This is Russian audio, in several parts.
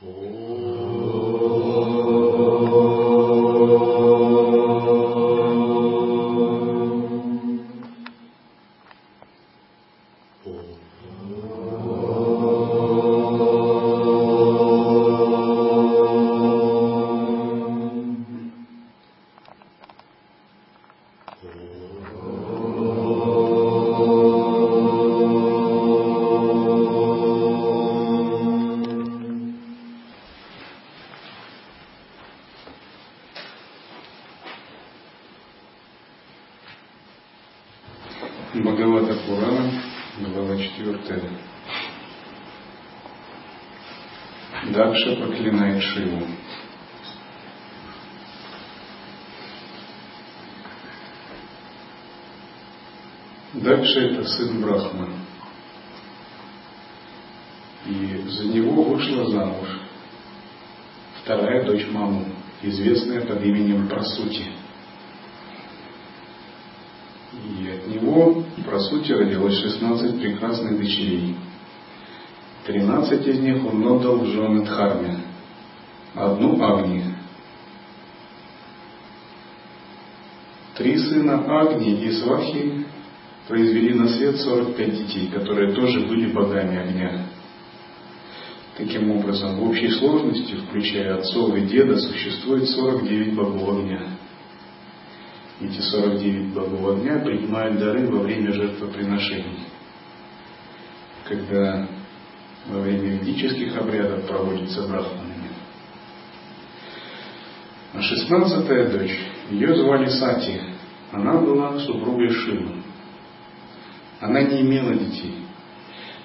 Oh. Агни и Свахи произвели на свет 45 детей, которые тоже были богами огня. Таким образом, в общей сложности, включая отцов и деда, существует 49 богов огня. Эти 49 богов огня принимают дары во время жертвоприношений. Когда во время ведических обрядов проводится брахманами. А шестнадцатая дочь, ее звали Сати. Она была супругой Шивы. Она не имела детей,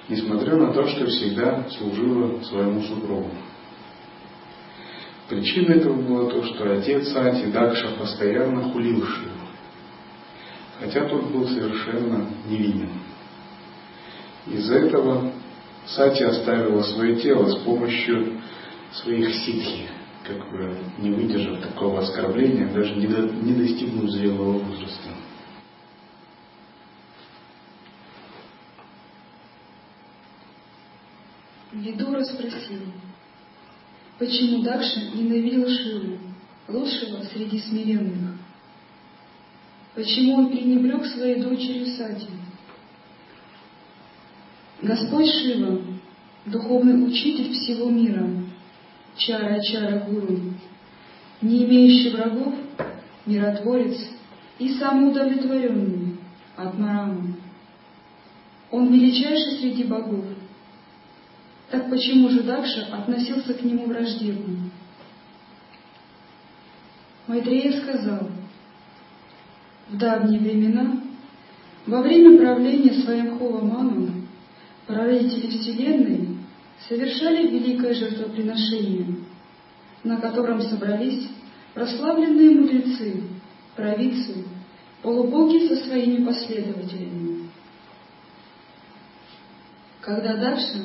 несмотря на то, что всегда служила своему супругу. Причиной этого было то, что отец Сати Дакша постоянно хулил Шиву, хотя тот был совершенно невинен. Из-за этого Сати оставила свое тело с помощью своих ситхи, как бы не выдержав такого оскорбления, даже не, до, не достигнув зрелого возраста. Видура спросил, почему Дакша ненавидел Шиву, лучшего среди смиренных? Почему он пренебрег своей дочерью Сати? Господь Шива, духовный учитель всего мира, Чара-Чара Гуру, не имеющий врагов, миротворец и самоудовлетворенный, Атмарама. Он величайший среди богов, так почему же Дакша относился к нему враждебно? Майтрея сказал, в давние времена, во время правления своим Ману, прародители Вселенной совершали великое жертвоприношение, на котором собрались прославленные мудрецы, провидцы, полубоги со своими последователями. Когда Дакша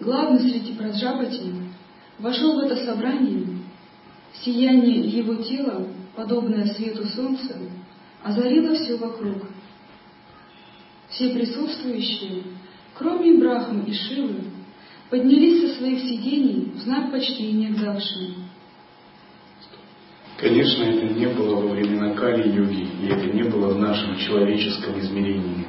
главный среди Праджапати, вошел в это собрание, сияние его тела, подобное свету солнца, озарило все вокруг. Все присутствующие, кроме Брахмы и Шивы, поднялись со своих сидений в знак почтения к Дакше. Конечно, это не было во времена Кали-юги, и это не было в нашем человеческом измерении.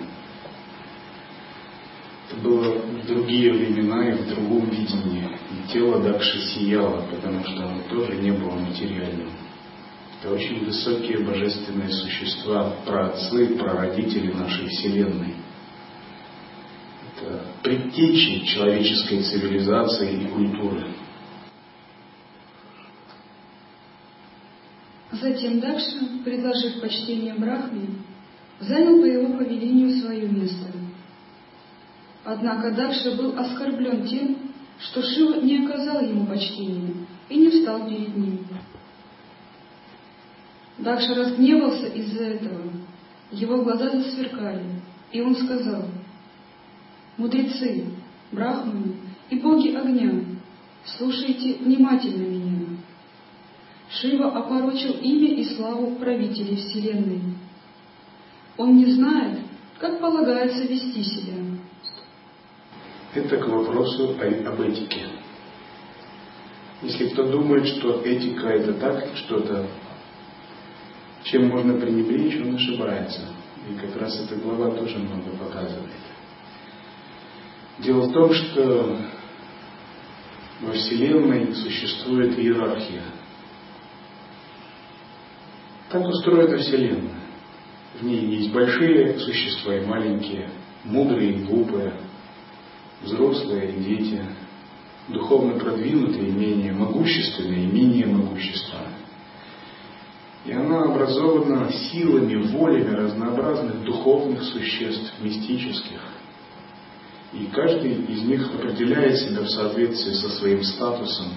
Это было в другие времена и в другом видении. И тело Дакши сияло, потому что оно тоже не было материальным. Это очень высокие божественные существа, праотцы, прародители нашей Вселенной. Это предтечи человеческой цивилизации и культуры. Затем Дакша, предложив почтение Брахме, занял по его повелению свое место – Однако Дакша был оскорблен тем, что Шива не оказал ему почтения и не встал перед ним. Дакша разгневался из-за этого. Его глаза засверкали, и он сказал, «Мудрецы, брахманы и боги огня, слушайте внимательно меня. Шива опорочил имя и славу правителей Вселенной. Он не знает, как полагается вести себя. Это к вопросу об этике. Если кто думает, что этика это так, что-то, чем можно пренебречь, он ошибается. И как раз эта глава тоже много показывает. Дело в том, что во Вселенной существует иерархия. Так устроена Вселенная. В ней есть большие существа и маленькие, мудрые и глупые, взрослые и дети, духовно продвинутые и менее могущественные и менее могущественные. И она образована силами, волями разнообразных духовных существ, мистических. И каждый из них определяет себя в соответствии со своим статусом.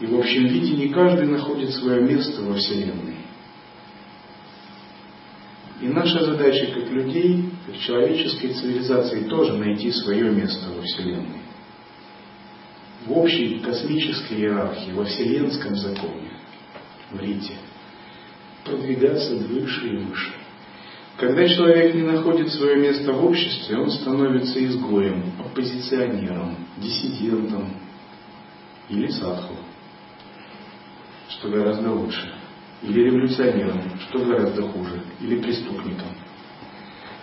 И в общем виде не каждый находит свое место во Вселенной. И наша задача как людей, как человеческой цивилизации, тоже найти свое место во Вселенной. В общей космической иерархии, во вселенском законе, в Рите – продвигаться выше и выше. Когда человек не находит свое место в обществе, он становится изгоем, оппозиционером, диссидентом или садху, что гораздо лучше, или революционером, что гораздо хуже, или преступником.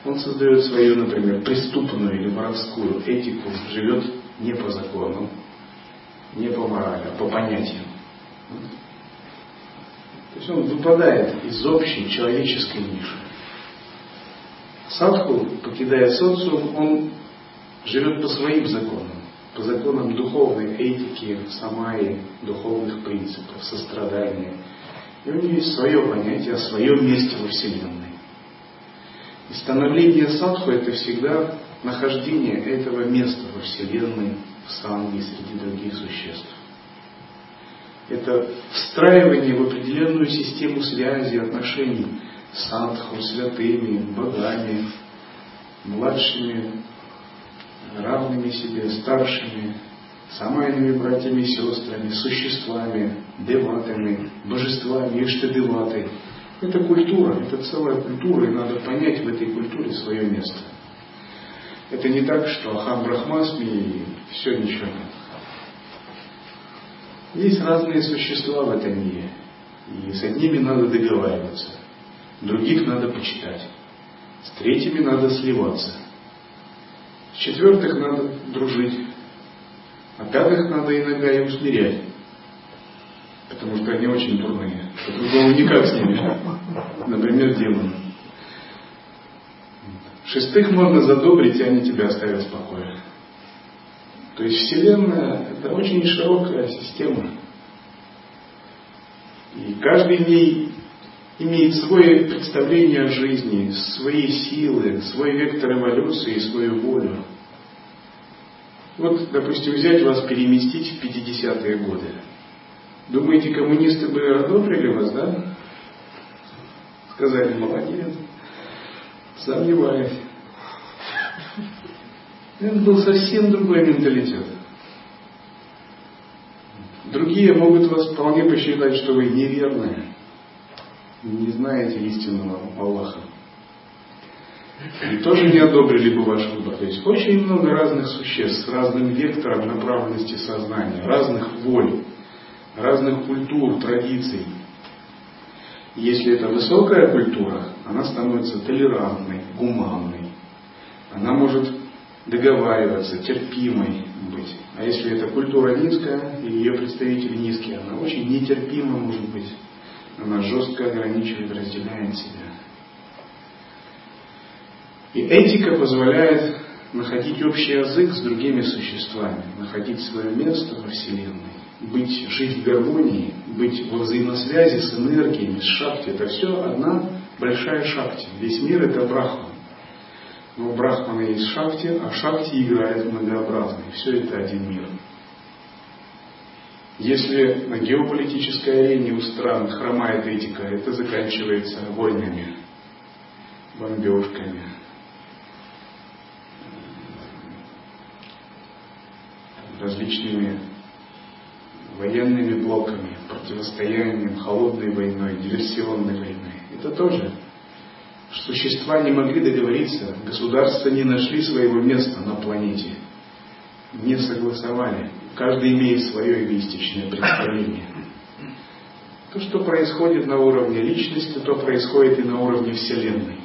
Он создает свою, например, преступную или воровскую этику, живет не по закону, не по морали, а по понятиям. То есть он выпадает из общей человеческой ниши. Садху, покидая социум, он живет по своим законам, по законам духовной этики, самаи, духовных принципов, сострадания. И у него есть свое понятие о своем месте во Вселенной. И становление садху это всегда нахождение этого места во Вселенной, в санге, среди других существ. Это встраивание в определенную систему связи, отношений садху, святыми, богами, младшими, равными себе, старшими, самайными братьями и сестрами, существами, деватами, божествами, иштадеваты. Это культура, это целая культура, и надо понять в этой культуре свое место. Это не так, что Ахам Брахмасми и все ничего. Есть разные существа в этом мире, и с одними надо договариваться, других надо почитать, с третьими надо сливаться, с четвертых надо дружить, а пятых надо иногда и усмирять, потому что они очень дурные, по-другому никак с ними, например, демоны. Шестых можно задобрить, и они тебя оставят в покое. То есть Вселенная – это очень широкая система. И каждый ней имеет свое представление о жизни, свои силы, свой вектор эволюции, свою волю. Вот, допустим, взять вас, переместить в 50-е годы. Думаете, коммунисты бы одобрили вас, да? Сказали, молодец. Сомневаюсь. Это был совсем другой менталитет. Другие могут вас вполне посчитать, что вы неверные, не знаете истинного Аллаха. И тоже не одобрили бы ваш выбор. То есть очень много разных существ с разным вектором направленности сознания, разных воль, разных культур, традиций. Если это высокая культура, она становится толерантной, гуманной. Она может договариваться, терпимой быть. А если это культура низкая, и ее представители низкие, она очень нетерпима может быть. Она жестко ограничивает, разделяет себя. И этика позволяет находить общий язык с другими существами, находить свое место во Вселенной, быть, жить в гармонии, быть во взаимосвязи с энергиями, с шакти. Это все одна большая шакти. Весь мир это брахма. Но Брахмана есть шакти, а шакти играет многообразный. Все это один мир. Если на геополитической арене у стран хромает этика, это заканчивается войнами, бомбежками, различными военными блоками, противостоянием, холодной войной, диверсионной войной. Это тоже Существа не могли договориться, государства не нашли своего места на планете. не согласовали. Каждый имеет свое эгоистичное представление. То, что происходит на уровне личности, то происходит и на уровне Вселенной.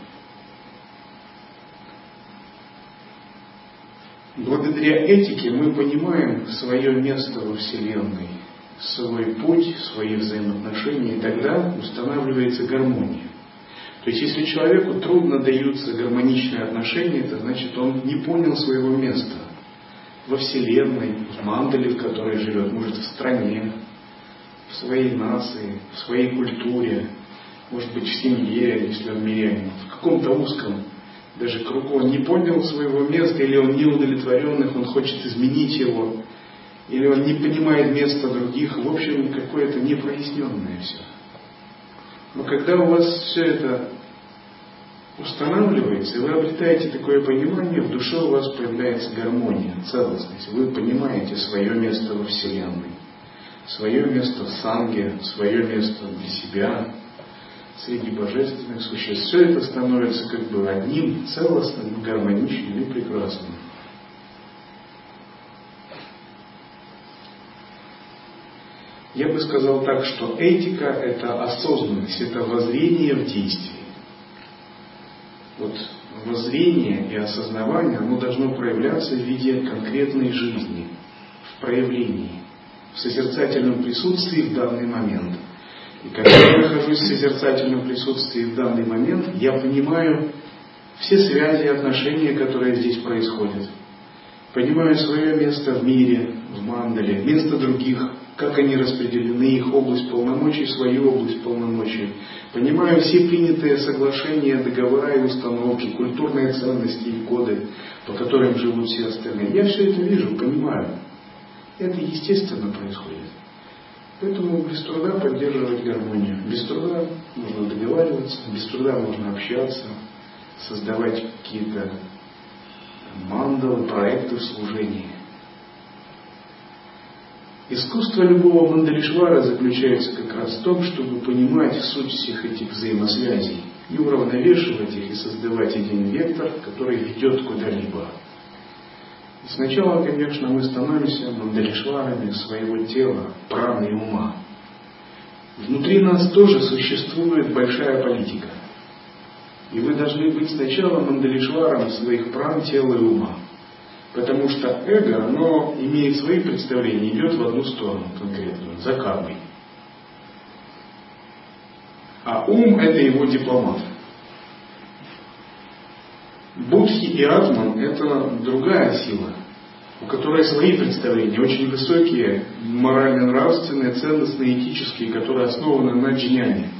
Благодаря этике мы понимаем свое место во Вселенной, свой путь, свои взаимоотношения, и тогда устанавливается гармония. То есть, если человеку трудно даются гармоничные отношения, это значит, он не понял своего места во Вселенной, в мандале, в которой живет, может, в стране, в своей нации, в своей культуре, может быть, в семье, если он мирянин, в каком-то узком даже кругу. Он не понял своего места, или он не удовлетворенных, он хочет изменить его, или он не понимает места других. В общем, какое-то непроясненное все. Но когда у вас все это устанавливается, и вы обретаете такое понимание, в душе у вас появляется гармония, целостность. Вы понимаете свое место во Вселенной, свое место в Санге, свое место для себя, среди божественных существ. Все это становится как бы одним, целостным, гармоничным и прекрасным. Я бы сказал так, что этика – это осознанность, это воззрение в действии. Вот воззрение и осознавание, оно должно проявляться в виде конкретной жизни, в проявлении, в созерцательном присутствии в данный момент. И когда я нахожусь в созерцательном присутствии в данный момент, я понимаю все связи и отношения, которые здесь происходят. Понимаю свое место в мире, в мандале, место других, как они распределены, их область полномочий, свою область полномочий. Понимаю все принятые соглашения, договора и установки, культурные ценности и коды, по которым живут все остальные. Я все это вижу, понимаю. Это естественно происходит. Поэтому без труда поддерживать гармонию. Без труда можно договариваться, без труда можно общаться, создавать какие-то мандалы, проекты в служении. Искусство любого мандалишвара заключается как раз в том, чтобы понимать суть всех этих взаимосвязей и уравновешивать их и создавать один вектор, который ведет куда-либо. Сначала, конечно, мы становимся мандалишварами своего тела, праны и ума. Внутри нас тоже существует большая политика. И вы должны быть сначала мандалишваром своих пран, тела и ума. Потому что эго, оно имеет свои представления, идет в одну сторону конкретную, за кармой. А ум – это его дипломат. Будхи и Атман – это другая сила, у которой свои представления, очень высокие, морально-нравственные, ценностные, этические, которые основаны на джняне.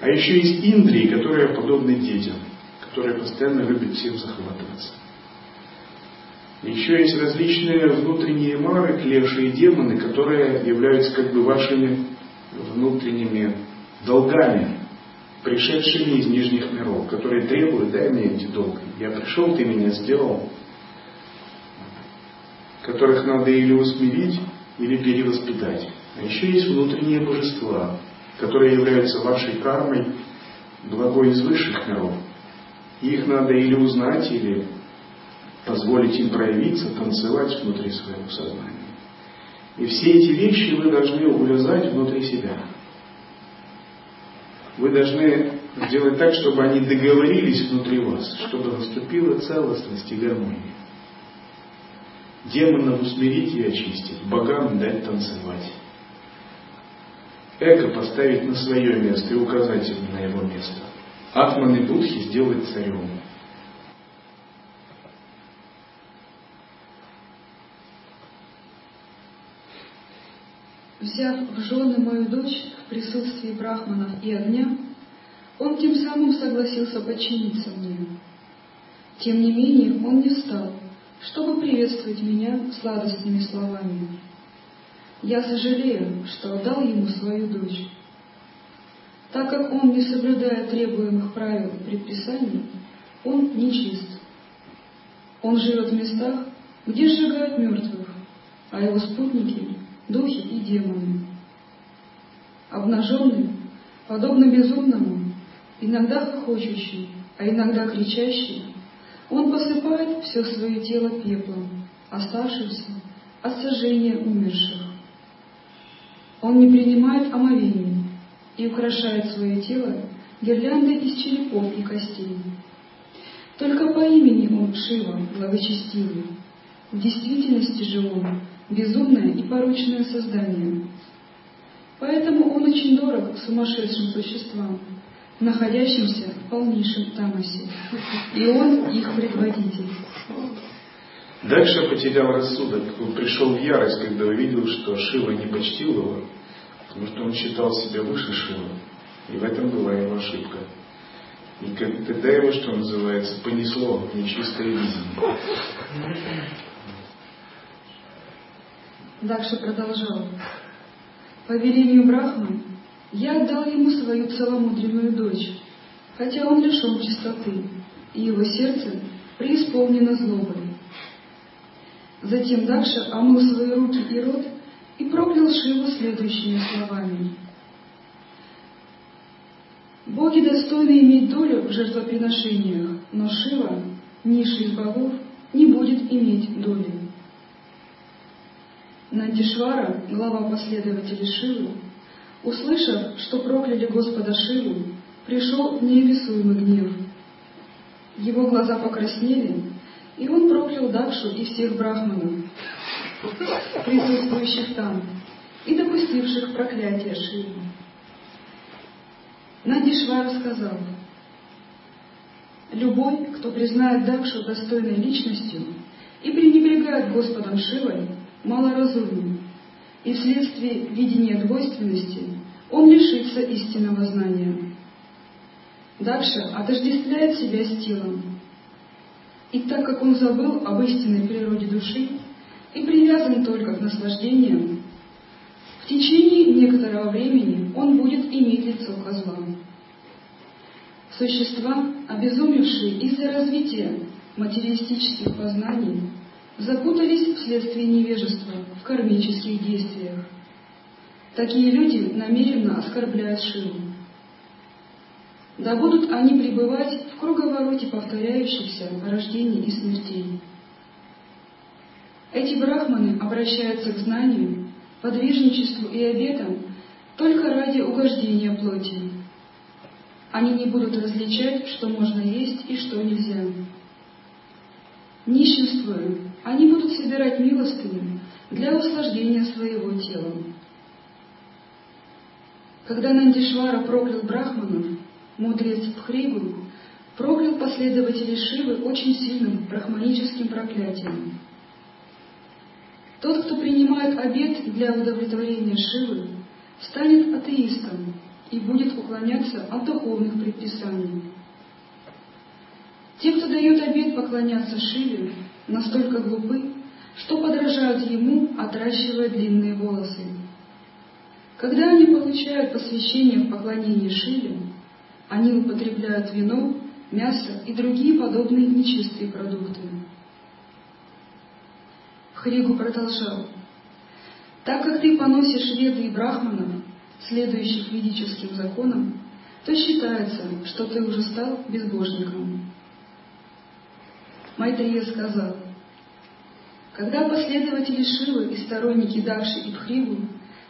А еще есть Индрии, которые подобны детям, которые постоянно любят всем захватываться. Еще есть различные внутренние мары, клеши и демоны, которые являются как бы вашими внутренними долгами, пришедшими из нижних миров, которые требуют, дай мне эти долги. Я пришел, ты меня сделал. Которых надо или усмирить, или перевоспитать. А еще есть внутренние божества, которые являются вашей кармой, благой из высших миров. их надо или узнать, или позволить им проявиться, танцевать внутри своего сознания. И все эти вещи вы должны увязать внутри себя. Вы должны сделать так, чтобы они договорились внутри вас, чтобы наступила целостность и гармония. Демонов усмирить и очистить, богам дать танцевать. Эго поставить на свое место и указать на его место. Атман и Будхи сделать царем. Взяв в жены мою дочь в присутствии брахманов и огня, он тем самым согласился подчиниться мне. Тем не менее, он не встал, чтобы приветствовать меня сладостными словами. Я сожалею, что отдал ему свою дочь. Так как он, не соблюдая требуемых правил и предписаний, он нечист. Он живет в местах, где сжигают мертвых, а его спутники духи и демоны. Обнаженный, подобно безумному, иногда хохочущий, а иногда кричащий, он посыпает все свое тело пеплом оставшихся от сожжения умерших. Он не принимает омовений и украшает свое тело гирляндой из черепов и костей. Только по имени он Шива, благочестивый. В действительности же он безумное и порочное создание. Поэтому он очень дорог сумасшедшим существам, находящимся в полнейшем тамосе. И он их предводитель. Дальше потерял рассудок. Пришел в ярость, когда увидел, что Шива не почтил его, потому что он считал себя выше Шива. И в этом была его ошибка. И тогда его, что называется, понесло в нечистое видение. Дальше продолжал. По велению Брахмы я отдал ему свою целомудренную дочь, хотя он лишен чистоты, и его сердце преисполнено злобой. Затем Дакша омыл свои руки и рот и проклял Шиву следующими словами. Боги достойны иметь долю в жертвоприношениях, но Шива, низший из богов, не будет иметь доли. Нандишвара, глава последователей Шивы, услышав, что прокляли Господа Шиву, пришел неописуемый гнев. Его глаза покраснели, и он проклял Дакшу и всех брахманов, присутствующих там, и допустивших проклятие Шивы. Нандишвара сказал, «Любой, кто признает Дакшу достойной личностью и пренебрегает Господом Шивой, малоразумен, и вследствие видения двойственности он лишится истинного знания. Дакша отождествляет себя с телом. И так как он забыл об истинной природе души и привязан только к наслаждениям, в течение некоторого времени он будет иметь лицо козла. Существа, обезумевшие из-за развития материалистических познаний, запутались вследствие невежества в кармических действиях. Такие люди намеренно оскорбляют Шиву. Да будут они пребывать в круговороте повторяющихся рождений и смертей. Эти брахманы обращаются к знанию, подвижничеству и обетам только ради угождения плоти. Они не будут различать, что можно есть и что нельзя. Нищенствуя, они будут собирать милостыню для услаждения своего тела. Когда Нандишвара проклял брахманов, мудрец Пхригу проклял последователей Шивы очень сильным брахманическим проклятием. Тот, кто принимает обет для удовлетворения Шивы, станет атеистом и будет уклоняться от духовных предписаний. Те, кто дает обет поклоняться Шиве, настолько глупы, что подражают ему, отращивая длинные волосы. Когда они получают посвящение в поклонении Шиве, они употребляют вино, мясо и другие подобные нечистые продукты. Хригу продолжал. Так как ты поносишь веды и брахманов, следующих ведическим законам, то считается, что ты уже стал безбожником. Майтрея сказал, когда последователи Шивы и сторонники Дакши и Пхриву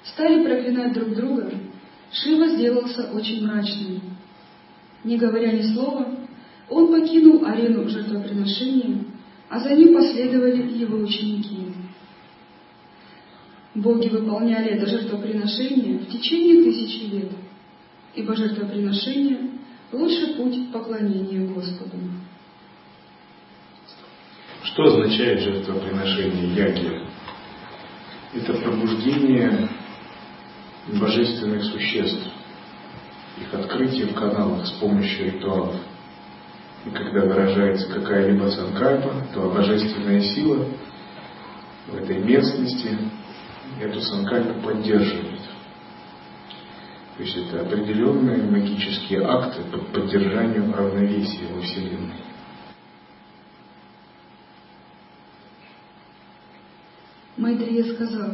стали проклинать друг друга, Шива сделался очень мрачным. Не говоря ни слова, он покинул арену жертвоприношения, а за ним последовали его ученики. Боги выполняли это жертвоприношение в течение тысячи лет, ибо жертвоприношение – лучший путь поклонения Господу. Что означает жертвоприношение яги? Это пробуждение божественных существ, их открытие в каналах с помощью ритуалов. И когда выражается какая-либо санкальпа, то божественная сила в этой местности эту санкальпу поддерживает. То есть это определенные магические акты по поддержанию равновесия во Вселенной. Майтрия сказал,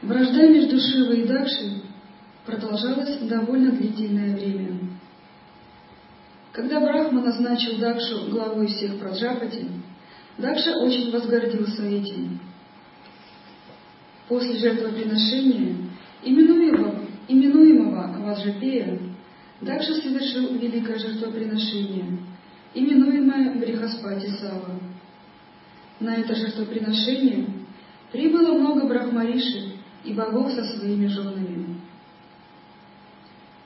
вражда между Шивой и Дакшей продолжалась довольно длительное время. Когда Брахма назначил Дакшу главой всех Праджапати, Дакша очень возгордился этим. После жертвоприношения, именуемого, именуемого Ваджапея, Дакша совершил великое жертвоприношение, именуемое Брихаспати Сава. На это жертвоприношение прибыло много брахмариши и богов со своими женами.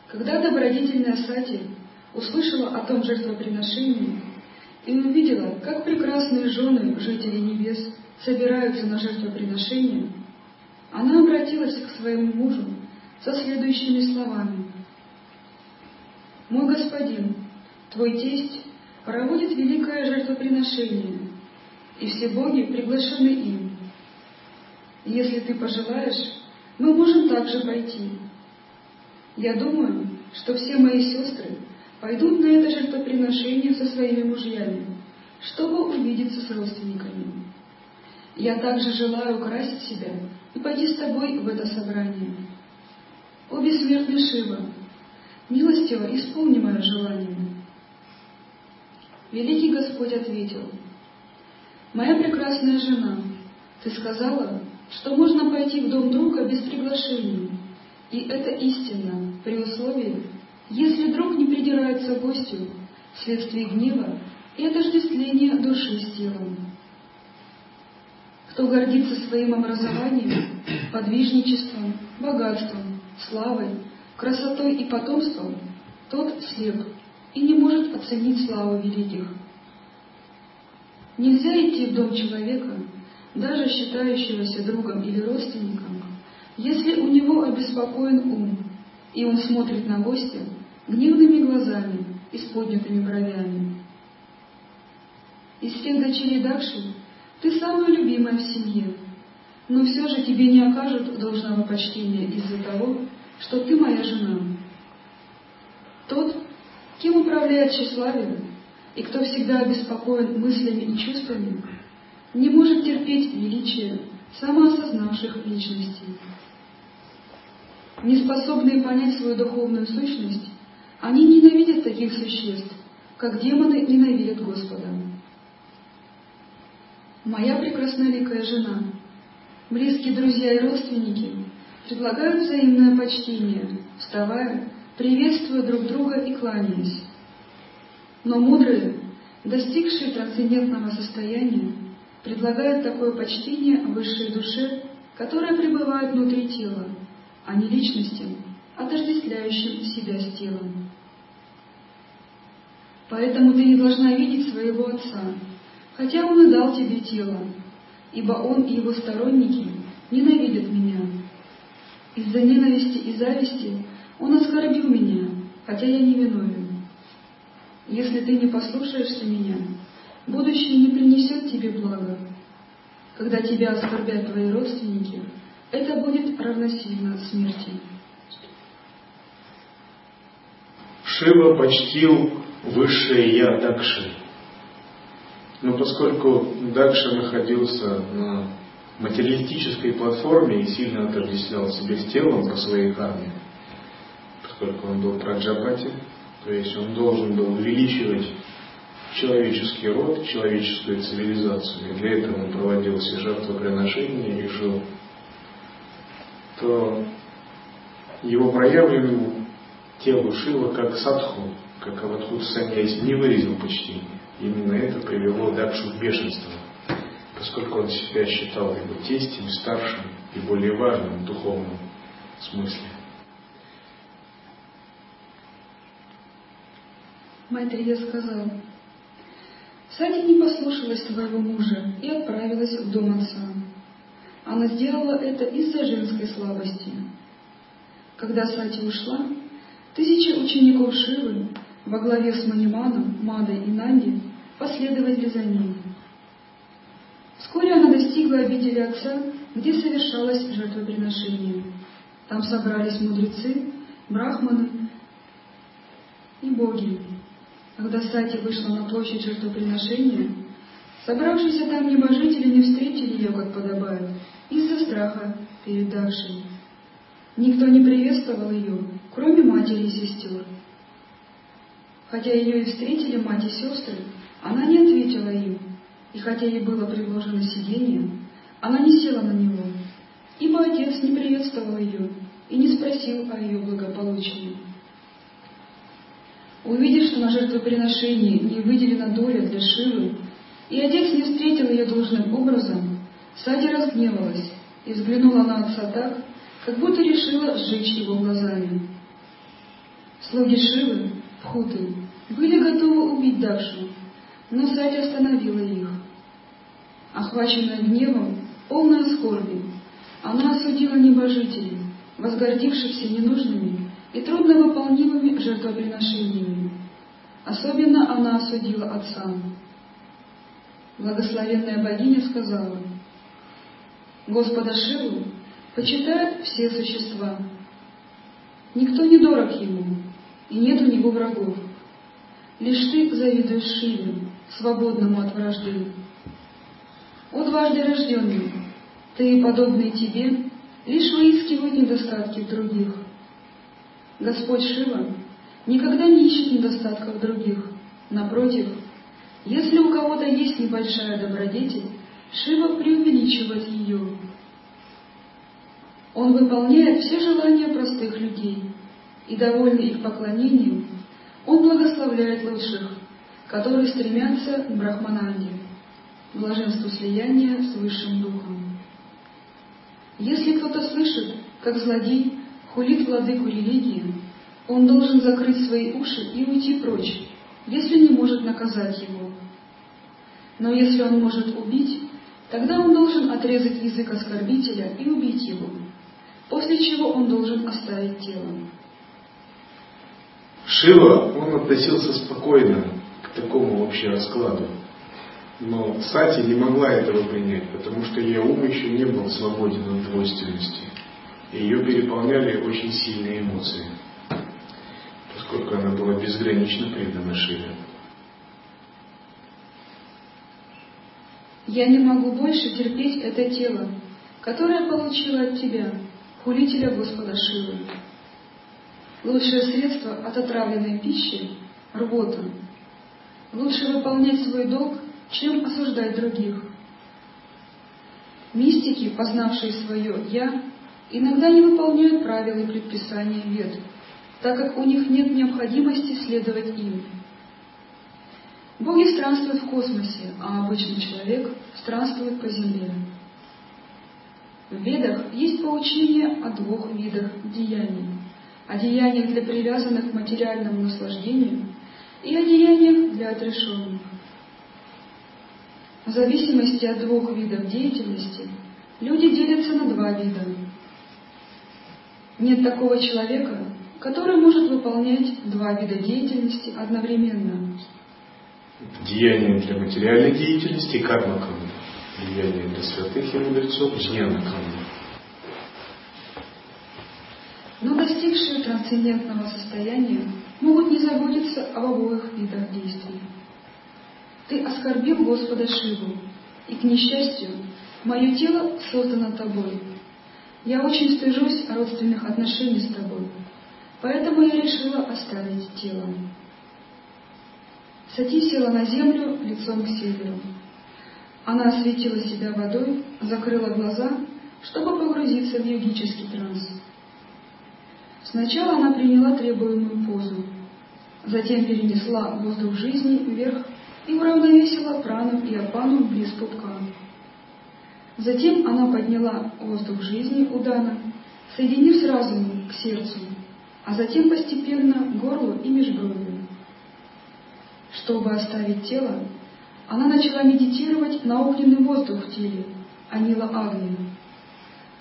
Когда добродетельная Сати услышала о том жертвоприношении и увидела, как прекрасные жены жителей небес собираются на жертвоприношение, она обратилась к своему мужу со следующими словами. «Мой господин, твой тесть проводит великое жертвоприношение, и все боги приглашены им. Если ты пожелаешь, мы можем также пойти. Я думаю, что все мои сестры пойдут на это жертвоприношение со своими мужьями, чтобы увидеться с родственниками. Я также желаю украсить себя и пойти с тобой в это собрание. О бессмертный Шива, милостиво исполни мое желание. Великий Господь ответил, «Моя прекрасная жена, ты сказала, что можно пойти в дом друга без приглашения, и это истинно, при условии, если друг не придирается к гостю вследствие гнева и отождествления души с телом. Кто гордится своим образованием, подвижничеством, богатством, славой, красотой и потомством, тот слеп и не может оценить славу великих. Нельзя идти в дом человека, даже считающегося другом или родственником, если у него обеспокоен ум, и он смотрит на гостя гневными глазами и с поднятыми бровями. Из всех дочерей Дакши ты самая любимая в семье, но все же тебе не окажут должного почтения из-за того, что ты моя жена. Тот, кем управляет тщеславие, и кто всегда обеспокоен мыслями и чувствами, не может терпеть величие самоосознавших личностей. Неспособные понять свою духовную сущность, они ненавидят таких существ, как демоны ненавидят Господа. Моя прекрасноликая жена, близкие друзья и родственники предлагают взаимное почтение, вставая, приветствуя друг друга и кланяясь. Но мудрые, достигшие трансцендентного состояния, предлагают такое почтение высшей душе, которая пребывает внутри тела, а не личностям, отождествляющим себя с телом. Поэтому ты не должна видеть своего отца, хотя он и дал тебе тело, ибо он и его сторонники ненавидят меня. Из-за ненависти и зависти он оскорбил меня, хотя я не виновен. Если ты не послушаешься меня, будущее не принесет тебе блага. Когда тебя оскорбят твои родственники, это будет равносильно смерти. Шива почтил высшее Я Дакши. Но поскольку Дакша находился на материалистической платформе и сильно отождествлял себя с телом по своей карме, поскольку он был праджапати, то есть он должен был увеличивать человеческий род, человеческую цивилизацию, и для этого он проводил все жертвоприношения и жил, то его проявленному телу Шива как садху, как Аватхут Саньяси, не выразил почтения. Именно это привело Дакшу в бешенство, поскольку он себя считал его тестем, старшим и более важным в духовном смысле. Майтрия сказал, Сати не послушалась твоего мужа и отправилась в дом отца. Она сделала это из-за женской слабости. Когда Сати ушла, тысячи учеников Шивы во главе с Маниманом, Мадой и Нанди последовали за ней. Вскоре она достигла обители отца, где совершалось жертвоприношение. Там собрались мудрецы, брахманы и боги. Когда Сати вышла на площадь жертвоприношения, собравшиеся там небожители не встретили ее, как подобает, из-за страха перед Дакшей. Никто не приветствовал ее, кроме матери и сестер. Хотя ее и встретили мать и сестры, она не ответила им, и хотя ей было предложено сиденье, она не села на него, ибо отец не приветствовал ее и не спросил о ее благополучии. Увидев, что на жертвоприношении не выделена доля для Шивы, и отец не встретил ее должным образом, Сади разгневалась и взглянула на отца так, как будто решила сжечь его глазами. Слуги Шивы, Пхуты, были готовы убить Дакшу, но Сати остановила их. Охваченная гневом, полная скорби, она осудила небожителей, возгордившихся ненужными и трудновыполнимыми жертвоприношениями. Особенно она осудила отца. Благословенная богиня сказала, Господа Шиву почитают все существа. Никто не дорог ему, и нет у него врагов. Лишь ты завидуешь Шиве, свободному от вражды. О дважды рожденный, ты и подобные тебе лишь выискивают недостатки других. Господь Шива никогда не ищет недостатков других. Напротив, если у кого-то есть небольшая добродетель, Шива преувеличивает ее. Он выполняет все желания простых людей, и, довольный их поклонением, он благословляет лучших, которые стремятся к Брахмананде, блаженству слияния с Высшим Духом. Если кто-то слышит, как злодей хулит владыку религии, он должен закрыть свои уши и уйти прочь, если не может наказать его. Но если он может убить, тогда он должен отрезать язык оскорбителя и убить его, после чего он должен оставить тело. Шива, он относился спокойно к такому вообще раскладу. Но Сати не могла этого принять, потому что ее ум еще не был свободен от двойственности. И ее переполняли очень сильные эмоции, поскольку она была безгранично предана Шиве. Я не могу больше терпеть это тело, которое получила от тебя, хулителя Господа Шивы. Лучшее средство от отравленной пищи – рвота. Лучше выполнять свой долг, чем осуждать других. Мистики, познавшие свое «я», иногда не выполняют правила и предписания вед, так как у них нет необходимости следовать им. Боги странствуют в космосе, а обычный человек странствует по земле. В Ведах есть поучение о двух видах деяний – о деяниях для привязанных к материальному наслаждению и о деяниях для отрешенных. В зависимости от двух видов деятельности люди делятся на два вида. Нет такого человека, который может выполнять два вида деятельности одновременно. Деяние для материальной деятельности и карма Деяние для святых и мудрецов, джняна камна но достигшие трансцендентного состояния могут не заботиться об обоих видах действий. Ты оскорбил Господа Шиву, и, к несчастью, мое тело создано тобой. Я очень стыжусь родственных отношений с тобой, поэтому я решила оставить тело. Сати села на землю лицом к северу. Она осветила себя водой, закрыла глаза, чтобы погрузиться в йогический транс. Сначала она приняла требуемую позу, затем перенесла воздух жизни вверх и уравновесила прану и апану близ пупка. Затем она подняла воздух жизни Удана, соединив с разумом к сердцу, а затем постепенно к горлу и межбровью. Чтобы оставить тело, она начала медитировать на огненный воздух в теле, Анила Агни,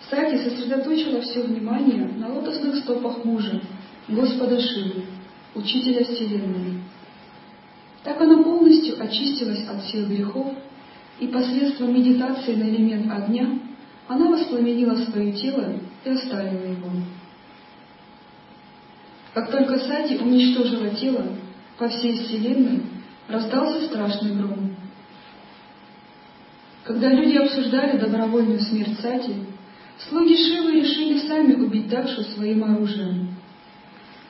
Сати сосредоточила все внимание на лотосных стопах мужа, Господа Шивы, Учителя Вселенной. Так она полностью очистилась от всех грехов, и посредством медитации на элемент огня она воспламенила свое тело и оставила его. Как только Сати уничтожила тело, по всей Вселенной раздался страшный гром. Когда люди обсуждали добровольную смерть Сати, Слуги Шивы решили сами убить Дакшу своим оружием.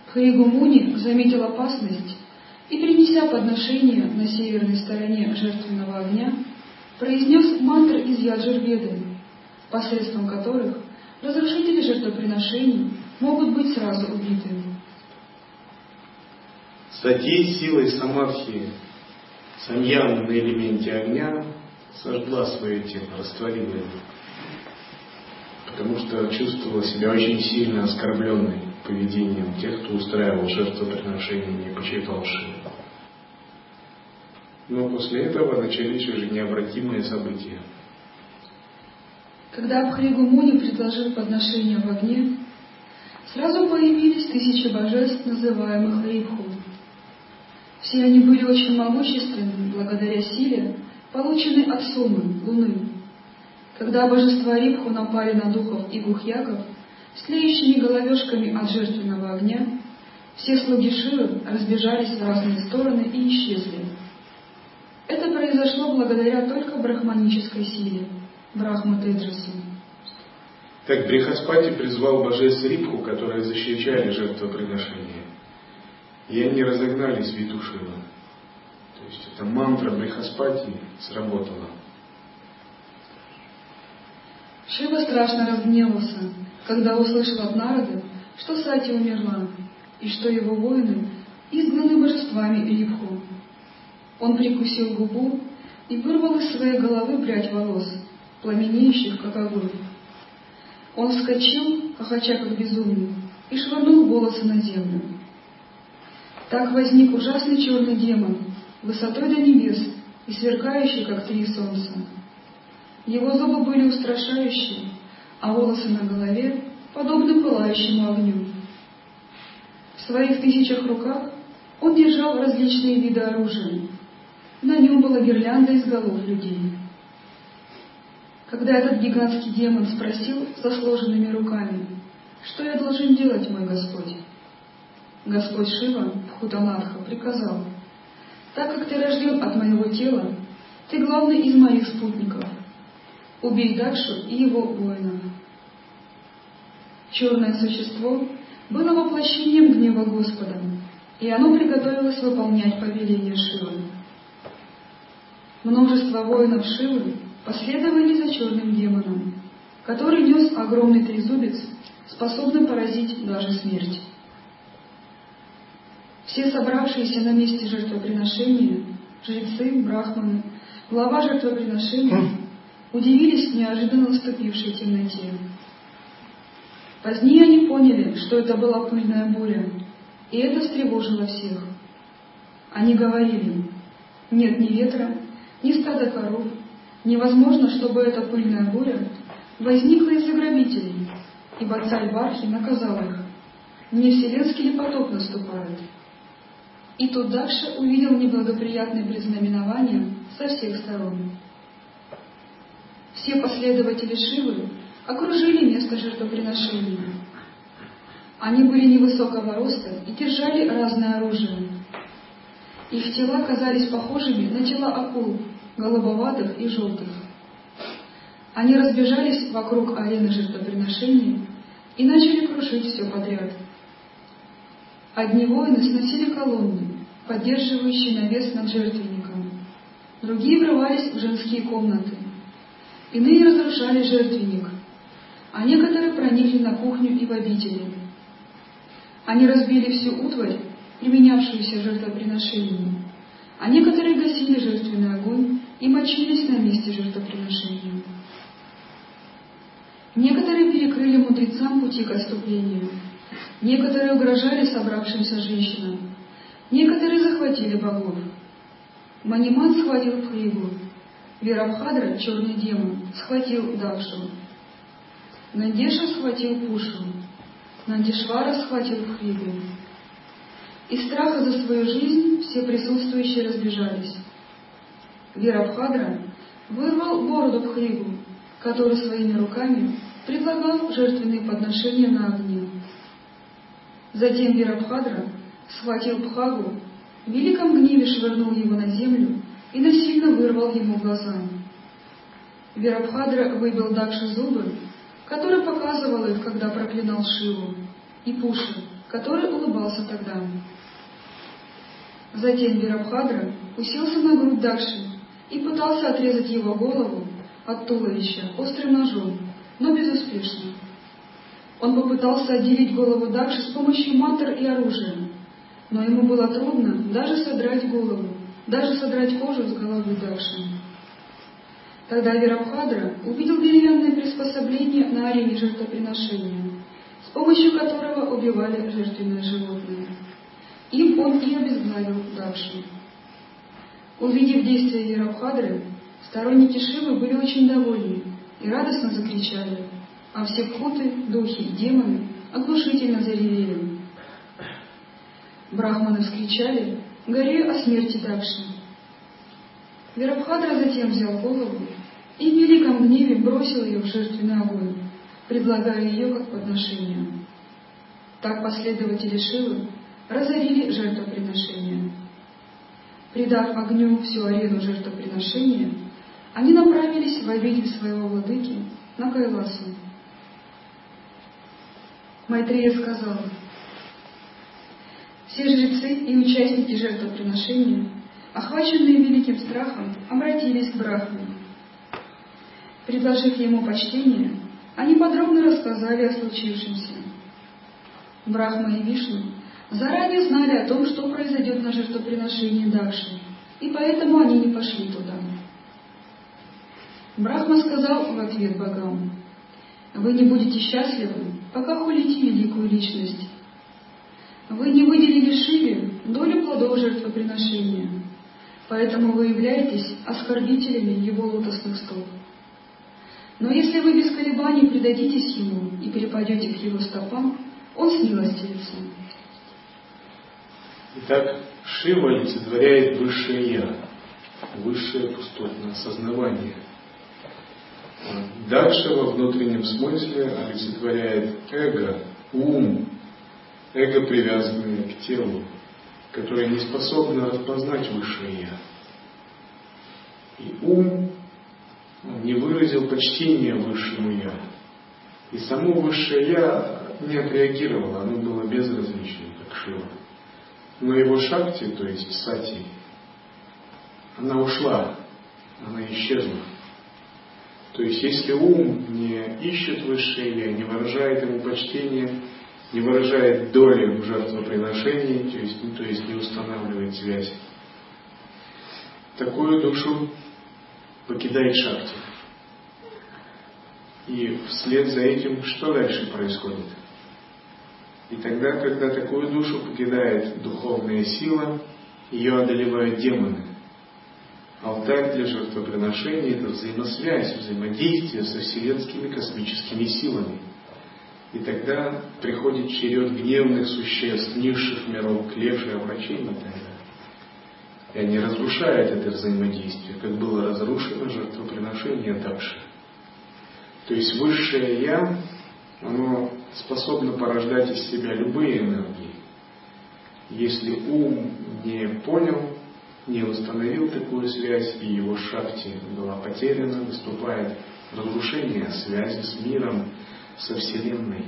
Хаигумуни заметил опасность и, принеся подношение на северной стороне жертвенного огня, произнес мантры из Яджурведы, посредством которых разрушители жертвоприношений могут быть сразу убиты. Статьей силой Самадхи Самьяна на элементе огня сожгла свое тело, растворила его. Потому что чувствовала себя очень сильно оскорбленной поведением тех, кто устраивал жертвоприношение и почитал Шиву. Но после этого начались уже необратимые события. Когда Абхригу Муни предложил подношение в огне, сразу появились тысячи божеств, называемых Рибху. Все они были очень могущественны благодаря силе, полученной от Сумы, Луны. Когда божества Рибху напали на духов и гухьяков, с тлеющими головешками от жертвенного огня, все слуги Шивы разбежались в разные стороны и исчезли. Это произошло благодаря только брахманической силе, Брахма Теджасу. Так Брихаспати призвал божеств Рибху, которые защищали жертвоприношения. И они разогнались в виду Шива. То есть эта мантра Брихаспати сработала. Шива страшно разгневался, когда услышал от народа, что Сати умерла, и что его воины изгнаны божествами Рибху. Он прикусил губу и вырвал из своей головы прядь волос, пламенеющих, как огонь. Он вскочил, хохоча как безумный, и швырнул волосы на землю. Так возник ужасный черный демон, высотой до небес и сверкающий, как три солнца. Его зубы были устрашающие, а волосы на голове подобны пылающему огню. В своих тысячах руках он держал различные виды оружия. На нем была гирлянда из голов людей. Когда этот гигантский демон спросил со сложенными руками, «Что я должен делать, мой Господь?» Господь Шива, Хутанатха, приказал, «Так как ты рожден от моего тела, ты главный из моих спутников. Убей Дакшу и его воинов». Черное существо было воплощением гнева Господа, и оно приготовилось выполнять повеление Шивы. Множество воинов Шивы последовали за черным демоном, который нес огромный трезубец, способный поразить даже смерть. Все собравшиеся на месте жертвоприношения, жрецы, брахманы, глава жертвоприношения, удивились в неожиданно наступившей темноте. Позднее они поняли, что это была пыльная буря, и это встревожило всех. Они говорили, нет ни ветра, ни стада коров, невозможно, чтобы эта пыльная буря возникла из-за грабителей, ибо царь Бархи наказал их. Не вселенский ли потоп наступает? И тут дальше увидел неблагоприятные предзнаменования со всех сторон. Все последователи Шивы окружили место жертвоприношения. Они были невысокого роста и держали разное оружие. Их тела казались похожими на тела акул, голубоватых и желтых. Они разбежались вокруг арены жертвоприношения и начали крушить все подряд. Одни воины сносили колонны, поддерживающие навес над жертвенником. Другие врывались в женские комнаты. Иные разрушали жертвенник, а некоторые проникли на кухню и в обители. Они разбили всю утварь, применявшуюся жертвоприношению, а некоторые гасили жертвенный огонь и мочились на месте жертвоприношения. Некоторые перекрыли мудрецам пути к отступлению, некоторые угрожали собравшимся женщинам, некоторые захватили богов. Маниман схватил Пхригу, Вирабхадра, черный демон, схватил Давшу, Нандеша схватил Пушу, Нандишвара схватил Пхригу. Из страха за свою жизнь все присутствующие разбежались. Вирабхадра вырвал бороду Пхригу, который своими руками предлагал жертвенные подношения на огне. Затем Вирабхадра схватил Пхагу, в великом гневе швырнул его на землю и насильно вырвал ему глаза. Вирабхадра выбил Дакши зубы, который показывал их, когда проклинал Шиву, и Пуши, который улыбался тогда. Затем Вирабхадра уселся на грудь Дакши и пытался отрезать его голову от туловища острым ножом, но безуспешно. Он попытался отделить голову Дакши с помощью мантр и оружия, но ему было трудно даже содрать голову, даже содрать кожу с головы Дакши. Тогда Вирабхадра увидел деревянное приспособление на арене жертвоприношения, с помощью которого убивали жертвенное животное. Им он и обезглавил Дакши. Увидев действия Вирабхадры, сторонники Шивы были очень довольны и радостно закричали – а все путы, духи и демоны оглушительно заревели. Брахманы вскричали, горю о смерти Дакши. Верабхадра затем взял голову и в великом гневе бросил ее в жертвенный огонь, предлагая ее как подношение. Так последователи Шивы разорили жертвоприношение. Придав огню всю арену жертвоприношения, они направились в обитель своего владыки на Кайласу. Майтрея сказал, все жрецы и участники жертвоприношения, охваченные великим страхом, обратились к Брахме. Предложив ему почтение, они подробно рассказали о случившемся. Брахма и Вишну заранее знали о том, что произойдет на жертвоприношении Дакши, и поэтому они не пошли туда. Брахма сказал в ответ богам, «Вы не будете счастливы, пока хулите великую личность. Вы не выделили Шиве долю плодов жертвоприношения, поэтому вы являетесь оскорбителями его лотосных стоп. Но если вы без колебаний предадитесь ему и перепадете к его стопам, он смилостивится. Итак, Шива олицетворяет высшее Я, высшее пустотное осознавание – Дальше во внутреннем смысле олицетворяет эго, ум, эго, привязанное к телу, которое не способно распознать высшее Я. И ум не выразил почтения высшему Я. И само высшее Я не отреагировало, оно было безразличным, как Шива. Но его шакти, то есть сати, она ушла, она исчезла. То есть, если ум не ищет высшее не выражает ему почтение, не выражает доли в жертвоприношении, то есть, ну, то есть не устанавливает связь, такую душу покидает шахте. И вслед за этим что дальше происходит? И тогда, когда такую душу покидает духовная сила, ее одолевают демоны. Алтарь для жертвоприношения – это взаимосвязь, взаимодействие со вселенскими космическими силами. И тогда приходит черед гневных существ, низших миров, клевших обращений и так далее. И они разрушают это взаимодействие, как было разрушено жертвоприношение Дакши. То есть высшее Я, оно способно порождать из себя любые энергии. Если ум не понял не установил такую связь, и его шахте была потеряна, наступает разрушение связи с миром, со Вселенной,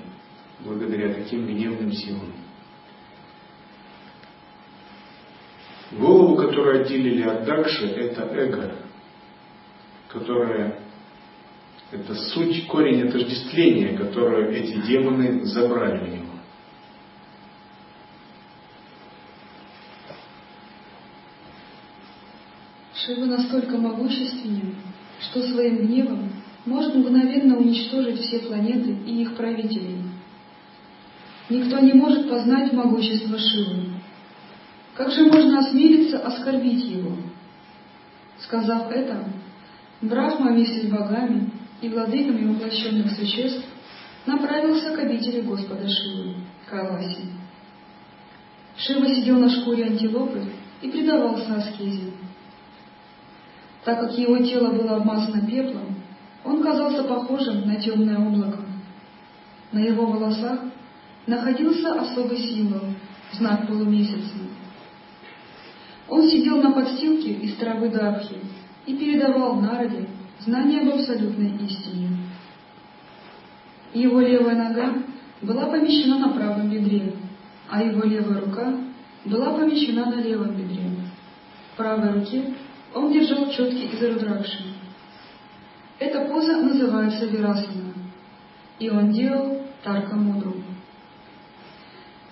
благодаря таким гневным силам. Голову, которую отделили от Дакши, это эго, которое это суть, корень отождествления, которое эти демоны забрали у него. Шива настолько могущественен, что своим гневом может мгновенно уничтожить все планеты и их правителей. Никто не может познать могущество Шивы. Как же можно осмелиться оскорбить его? Сказав это, Брахма вместе с богами и владыками воплощенных существ направился к обители Господа Шивы, Каласи. Шива сидел на шкуре антилопы и предавался аскезе. Так как его тело было обмазано пеплом, он казался похожим на темное облако. На его волосах находился особый символ, знак полумесяца. Он сидел на подстилке из травы Дабхи и передавал народе знания об абсолютной истине. Его левая нога была помещена на правом бедре, а его левая рука была помещена на левом бедре. В правой руке он держал четки из Рудракши. Эта поза называется Вирасана, и он делал Тарка Мудру.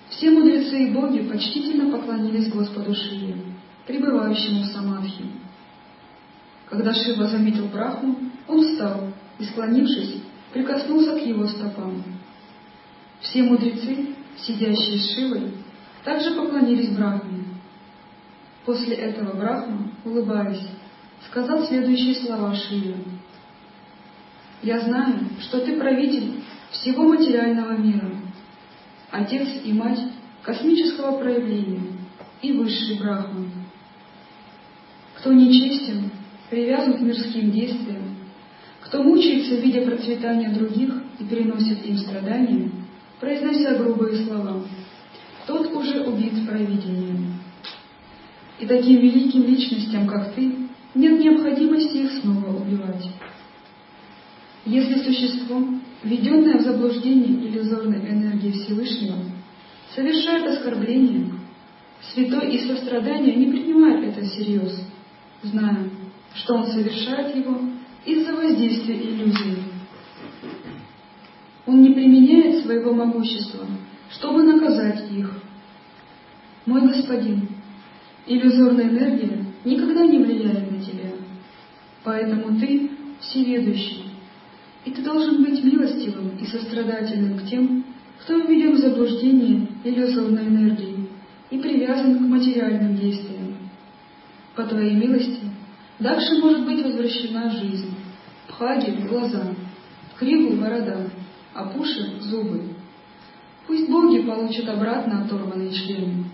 Все мудрецы и боги почтительно поклонились Господу Шиве, пребывающему в Самадхи. Когда Шива заметил Брахму, он встал и, склонившись, прикоснулся к его стопам. Все мудрецы, сидящие с Шивой, также поклонились Брахме. После этого Брахма, улыбаясь, сказал следующие слова Шиве. «Я знаю, что ты правитель всего материального мира, отец и мать космического проявления и высший Брахман. Кто нечестен, привязан к мирским действиям, кто мучается, видя процветание других и переносит им страдания, произнося грубые слова, тот уже убит провидением. И таким великим личностям, как ты, нет необходимости их снова убивать. Если существо, введенное в заблуждение иллюзорной энергии Всевышнего, совершает оскорбление, святой и сострадание не принимает это всерьез, зная, что он совершает его из-за воздействия иллюзии. Он не применяет своего могущества, чтобы наказать их. Мой господин, иллюзорная энергия никогда не влияет на тебя, поэтому ты всеведущий, и ты должен быть милостивым и сострадательным к тем, кто введен в заблуждение иллюзорной энергии и привязан к материальным действиям. По твоей милости Дальше может быть возвращена жизнь. Пхаги – глаза, Криву – борода, а Пуши – зубы. Пусть боги получат обратно оторванные члены.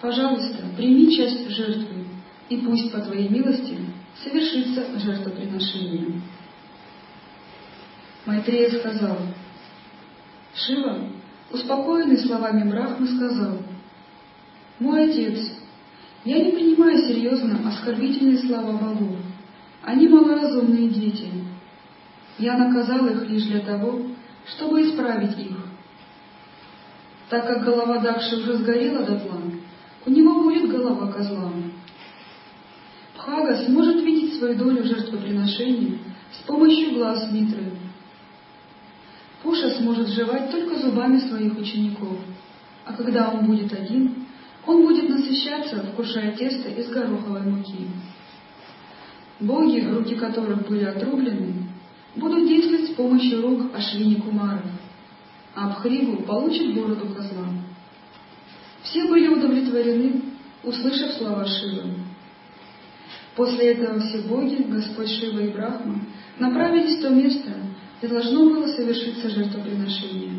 Пожалуйста, прими часть жертвы, и пусть по твоей милости совершится жертвоприношение. Майтрея сказал, Шива, успокоенный словами Брахмы, сказал, «Мой отец, я не принимаю серьезно оскорбительные слова богов. Они малоразумные дети. Я наказал их лишь для того, чтобы исправить их. Так как голова Дакши уже сгорела дотла, у него будет голова козла. Пхага сможет видеть свою долю жертвоприношения с помощью глаз Митры. Пуша сможет жевать только зубами своих учеников, а когда он будет один, он будет насыщаться, вкушая тесто из гороховой муки. Боги, руки которых были отрублены, будут действовать с помощью рук Ашвини Кумаров, а Абхриву получит бороду козла. Все были удовлетворены, услышав слова Шивы. После этого все боги, Господь Шива и Брахма, направились в то место, где должно было совершиться жертвоприношение.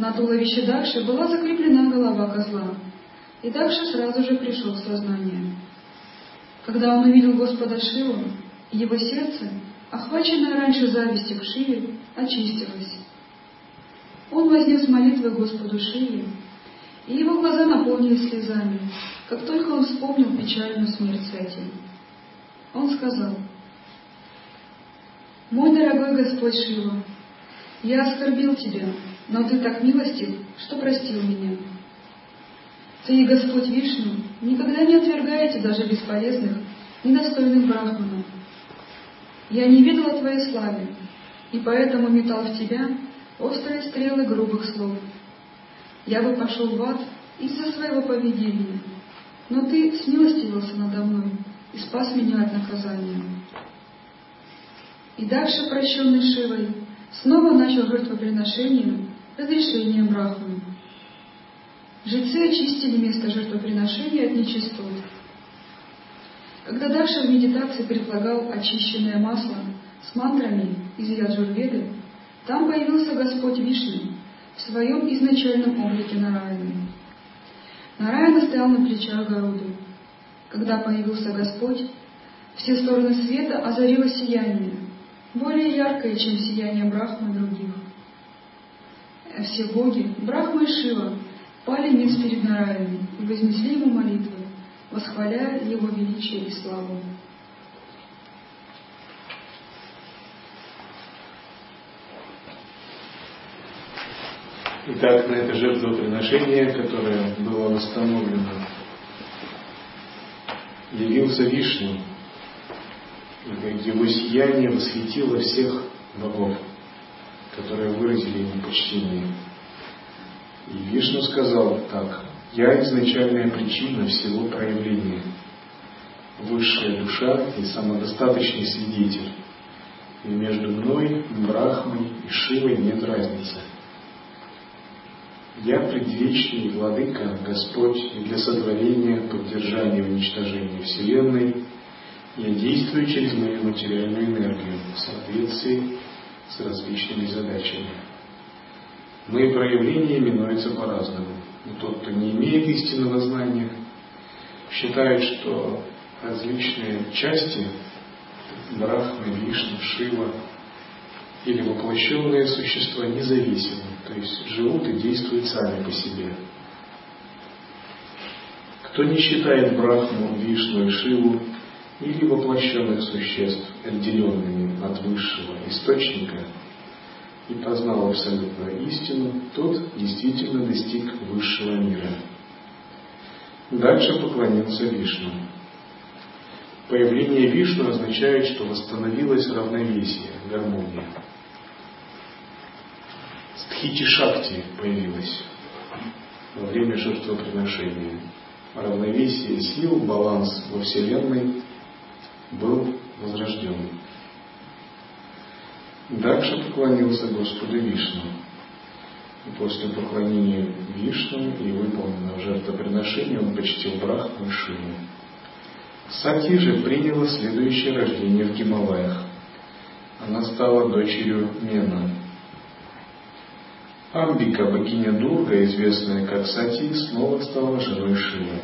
На туловище Дакши была закреплена голова козла, и Дакша сразу же пришел в сознание. Когда он увидел Господа Шиву, его сердце, охваченное раньше завистью к Шиве, очистилось. Он вознес молитвы Господу Шиве, и его глаза наполнились слезами, как только он вспомнил печальную смерть Сати. Он сказал, «Мой дорогой Господь Шива, я оскорбил тебя, но ты так милостив, что простил меня. Ты Господь Вишну никогда не отвергаете даже бесполезных, недостойных брахманов. Я не видела твоей славе, и поэтому метал в тебя острые стрелы грубых слов. Я бы пошел в ад из-за своего поведения, но ты смилостивился надо мной и спас меня от наказания. И дальше, прощенный Шивой, снова начал жертвоприношение разрешением Брахмы. Жрецы очистили место жертвоприношения от нечистот. Когда Даша в медитации предлагал очищенное масло с мантрами из Яджурведы, там появился Господь Вишну в своем изначальном облике Нараяны. Нараяна стоял на плечах Гаруды. Когда появился Господь, все стороны света озарило сияние, более яркое, чем сияние Брахмы других все боги, Брахма и Шива, пали ниц перед Нараяной и вознесли ему молитвы, восхваляя его величие и славу. Итак, на это жертвоприношение, которое было восстановлено явился Вишну, и его сияние восхитило всех богов, которые выразили ему почтение. И Вишну сказал так, «Я изначальная причина всего проявления, высшая душа и самодостаточный свидетель, и между мной, Брахмой и Шивой нет разницы. Я предвечный Владыка, Господь, и для сотворения, поддержания и уничтожения Вселенной я действую через мою материальную энергию в соответствии с различными задачами. Мои проявления именуются по-разному. Но тот, кто не имеет истинного знания, считает, что различные части Брахмы, Вишну, Шива или воплощенные существа независимы, то есть живут и действуют сами по себе. Кто не считает Брахму, Вишну и Шиву или воплощенных существ отделенными от высшего источника и познал абсолютную истину, тот действительно достиг высшего мира. Дальше поклонился Вишну. Появление Вишну означает, что восстановилось равновесие, гармония. Стхити Шакти появилась во время жертвоприношения. Равновесие сил, баланс во Вселенной был возрожден. Дальше поклонился Господу Вишну. И после поклонения Вишну и выполненного жертвоприношения он почтил Брахму и Шиву. Сати же приняла следующее рождение в Гималаях. Она стала дочерью Мена. Амбика, богиня Дурга, известная как Сати, снова стала женой Шивы.